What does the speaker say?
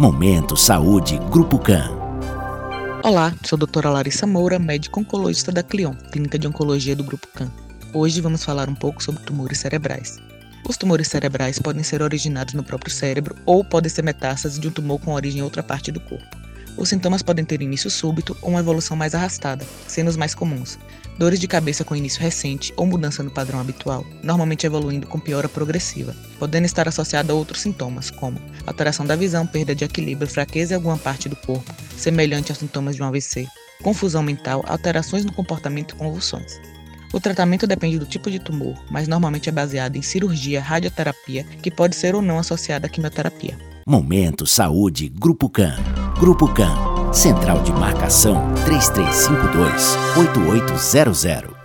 Momento Saúde Grupo CAN. Olá, sou a doutora Larissa Moura, médica oncologista da Clion, Clínica de Oncologia do Grupo CAN. Hoje vamos falar um pouco sobre tumores cerebrais. Os tumores cerebrais podem ser originados no próprio cérebro ou podem ser metástases de um tumor com origem em outra parte do corpo. Os sintomas podem ter início súbito ou uma evolução mais arrastada, sendo os mais comuns. Dores de cabeça com início recente ou mudança no padrão habitual, normalmente evoluindo com piora progressiva, podendo estar associada a outros sintomas, como alteração da visão, perda de equilíbrio, fraqueza em alguma parte do corpo, semelhante aos sintomas de um AVC, confusão mental, alterações no comportamento e convulsões. O tratamento depende do tipo de tumor, mas normalmente é baseado em cirurgia, radioterapia, que pode ser ou não associada à quimioterapia. Momento Saúde Grupo CAN. Grupo CAN. Central de Marcação 3352 8800.